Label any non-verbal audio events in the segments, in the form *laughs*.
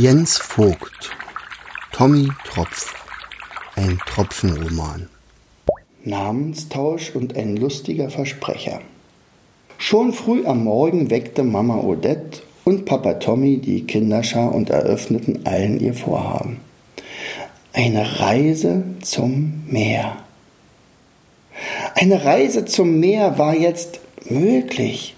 Jens Vogt Tommy Tropf Ein Tropfenroman Namenstausch und ein lustiger Versprecher. Schon früh am Morgen weckte Mama Odette und Papa Tommy die Kinderschar und eröffneten allen ihr Vorhaben. Eine Reise zum Meer. Eine Reise zum Meer war jetzt möglich.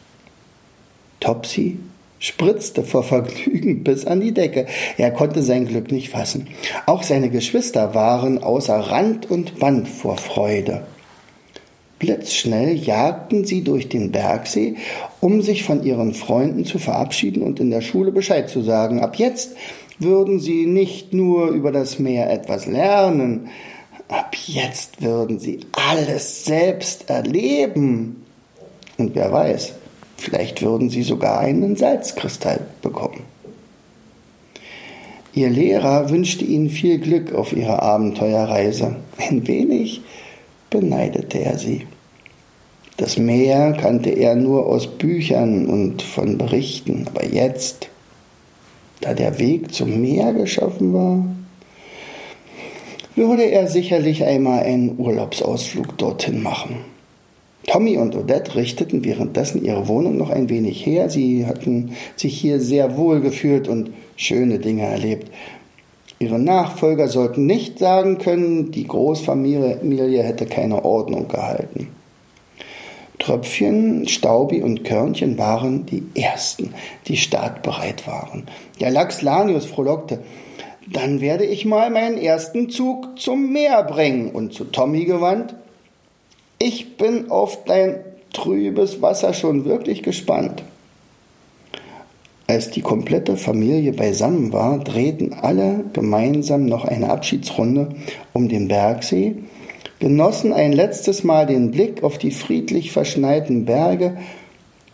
Topsy spritzte vor Vergnügen bis an die Decke. Er konnte sein Glück nicht fassen. Auch seine Geschwister waren außer Rand und Band vor Freude. Blitzschnell jagten sie durch den Bergsee, um sich von ihren Freunden zu verabschieden und in der Schule Bescheid zu sagen. Ab jetzt würden sie nicht nur über das Meer etwas lernen, ab jetzt würden sie alles selbst erleben. Und wer weiß, Vielleicht würden sie sogar einen Salzkristall bekommen. Ihr Lehrer wünschte ihnen viel Glück auf ihrer Abenteuerreise. Ein wenig beneidete er sie. Das Meer kannte er nur aus Büchern und von Berichten, aber jetzt, da der Weg zum Meer geschaffen war, würde er sicherlich einmal einen Urlaubsausflug dorthin machen. Tommy und Odette richteten währenddessen ihre Wohnung noch ein wenig her. Sie hatten sich hier sehr wohl gefühlt und schöne Dinge erlebt. Ihre Nachfolger sollten nicht sagen können, die Großfamilie hätte keine Ordnung gehalten. Tröpfchen, Staubi und Körnchen waren die ersten, die startbereit waren. Der Lachs Lanius frohlockte. Dann werde ich mal meinen ersten Zug zum Meer bringen. Und zu Tommy gewandt. Ich bin auf dein trübes Wasser schon wirklich gespannt. Als die komplette Familie beisammen war, drehten alle gemeinsam noch eine Abschiedsrunde um den Bergsee, genossen ein letztes Mal den Blick auf die friedlich verschneiten Berge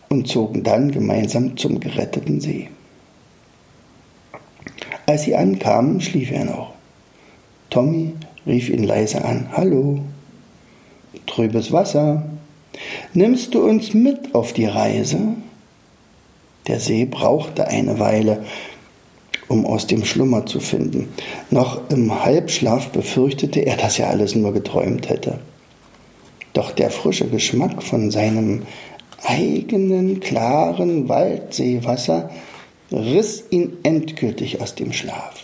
und zogen dann gemeinsam zum geretteten See. Als sie ankamen, schlief er noch. Tommy rief ihn leise an. Hallo trübes Wasser. Nimmst du uns mit auf die Reise? Der See brauchte eine Weile, um aus dem Schlummer zu finden. Noch im Halbschlaf befürchtete er, dass er alles nur geträumt hätte. Doch der frische Geschmack von seinem eigenen klaren Waldseewasser riss ihn endgültig aus dem Schlaf.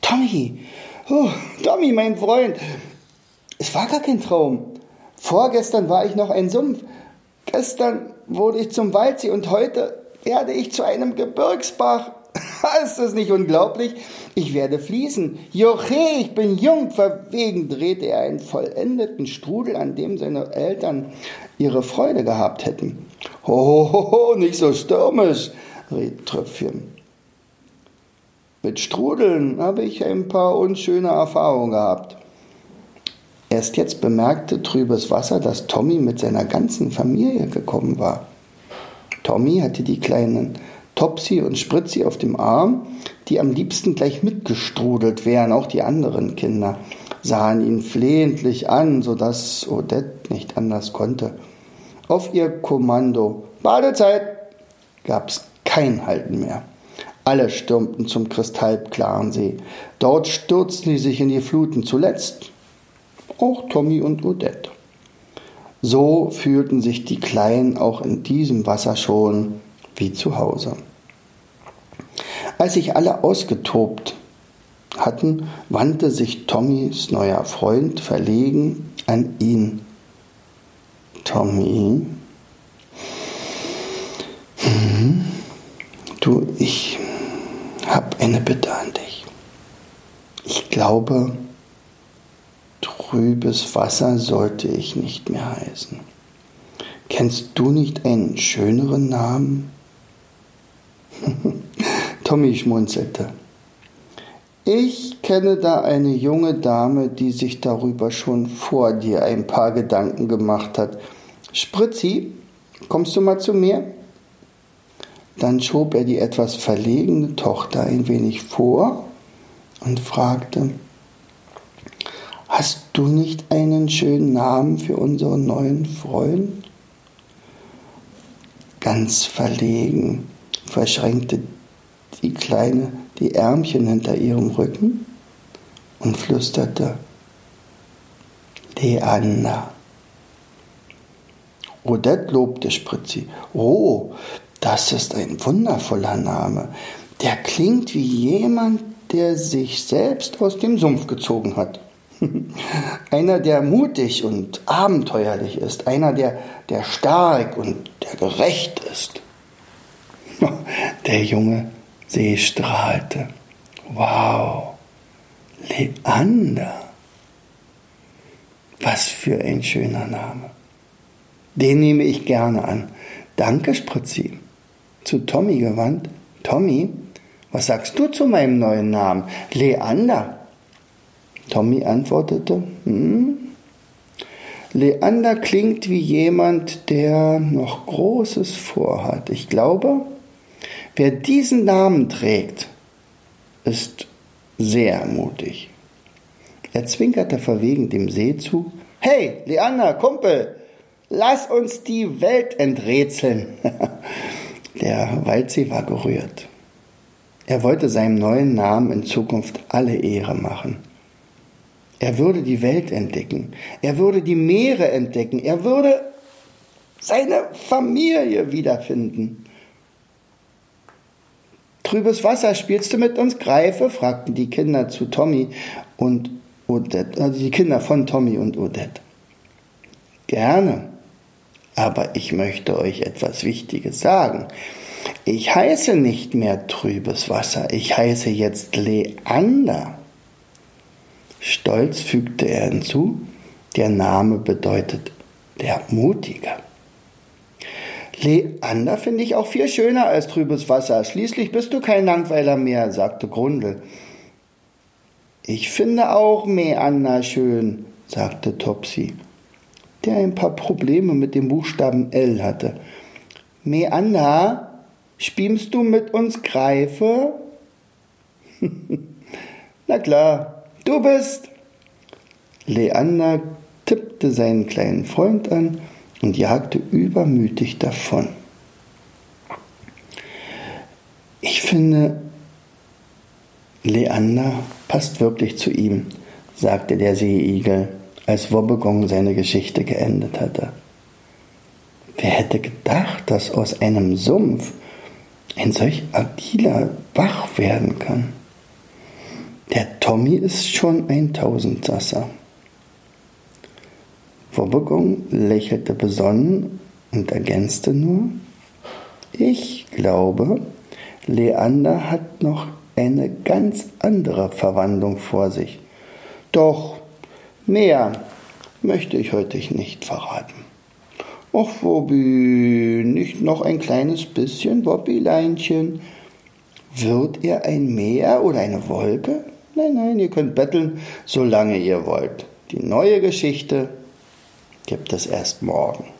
Tommy, oh, Tommy, mein Freund, es war gar kein Traum. Vorgestern war ich noch ein Sumpf. Gestern wurde ich zum Waldsee und heute werde ich zu einem Gebirgsbach. *laughs* Ist das nicht unglaublich? Ich werde fließen. Joche, ich bin jung. Verwegen drehte er einen vollendeten Strudel, an dem seine Eltern ihre Freude gehabt hätten. Hohoho, nicht so stürmisch, riet Tröpfchen. Mit Strudeln habe ich ein paar unschöne Erfahrungen gehabt. Erst jetzt bemerkte trübes Wasser, dass Tommy mit seiner ganzen Familie gekommen war. Tommy hatte die kleinen Topsy und Spritzi auf dem Arm, die am liebsten gleich mitgestrudelt wären. Auch die anderen Kinder sahen ihn flehentlich an, sodass Odette nicht anders konnte. Auf ihr Kommando Badezeit gab's kein Halten mehr. Alle stürmten zum kristallklaren See. Dort stürzten sie sich in die Fluten. Zuletzt auch Tommy und Odette. So fühlten sich die Kleinen auch in diesem Wasser schon wie zu Hause. Als sich alle ausgetobt hatten, wandte sich Tommys neuer Freund verlegen an ihn. Tommy, hm, du, ich habe eine Bitte an dich. Ich glaube, Trübes Wasser sollte ich nicht mehr heißen. Kennst du nicht einen schöneren Namen? *laughs* Tommy schmunzelte. Ich kenne da eine junge Dame, die sich darüber schon vor dir ein paar Gedanken gemacht hat. Spritzi, kommst du mal zu mir? Dann schob er die etwas verlegene Tochter ein wenig vor und fragte, Hast du nicht einen schönen Namen für unseren neuen Freund? Ganz verlegen verschränkte die Kleine die Ärmchen hinter ihrem Rücken und flüsterte, Leander. Odette lobte Spritzi. Oh, das ist ein wundervoller Name. Der klingt wie jemand, der sich selbst aus dem Sumpf gezogen hat. Einer, der mutig und abenteuerlich ist. Einer, der, der stark und der gerecht ist. *laughs* Der junge See strahlte. Wow, Leander. Was für ein schöner Name. Den nehme ich gerne an. Danke, Spritzi. Zu Tommy gewandt. Tommy, was sagst du zu meinem neuen Namen? Leander. Tommy antwortete, hm, Leander klingt wie jemand, der noch Großes vorhat. Ich glaube, wer diesen Namen trägt, ist sehr mutig. Er zwinkerte verwegen dem See zu. Hey, Leander, Kumpel, lass uns die Welt enträtseln. *laughs* Der Waldsee war gerührt. Er wollte seinem neuen Namen in Zukunft alle Ehre machen. Er würde die Welt entdecken. Er würde die Meere entdecken. Er würde seine Familie wiederfinden. Trübes Wasser, spielst du mit uns Greife? fragten die Kinder zu Tommy und Odette, also die Kinder von Tommy und Odette. Gerne, aber ich möchte euch etwas Wichtiges sagen. Ich heiße nicht mehr trübes Wasser, ich heiße jetzt Leander. Stolz fügte er hinzu, der Name bedeutet der Mutige. Leander finde ich auch viel schöner als trübes Wasser. Schließlich bist du kein Langweiler mehr, sagte Grundel. Ich finde auch Meander schön, sagte Topsy, der ein paar Probleme mit dem Buchstaben L hatte. Meander, spielst du mit uns Greife? *laughs* Na klar, Du bist. Leander tippte seinen kleinen Freund an und jagte übermütig davon. Ich finde, Leander passt wirklich zu ihm, sagte der Seeigel, als Wobbegong seine Geschichte geendet hatte. Wer hätte gedacht, dass aus einem Sumpf ein solch agiler Bach werden kann? Der Tommy ist schon ein Tausendsasser. Wobbegong lächelte besonnen und ergänzte nur, ich glaube, Leander hat noch eine ganz andere Verwandlung vor sich. Doch mehr möchte ich heute nicht verraten. Och, Wobby, nicht noch ein kleines bisschen, Wobbileinchen. Wird er ein Meer oder eine Wolke? Nein, nein, ihr könnt betteln, solange ihr wollt. Die neue Geschichte gibt es erst morgen.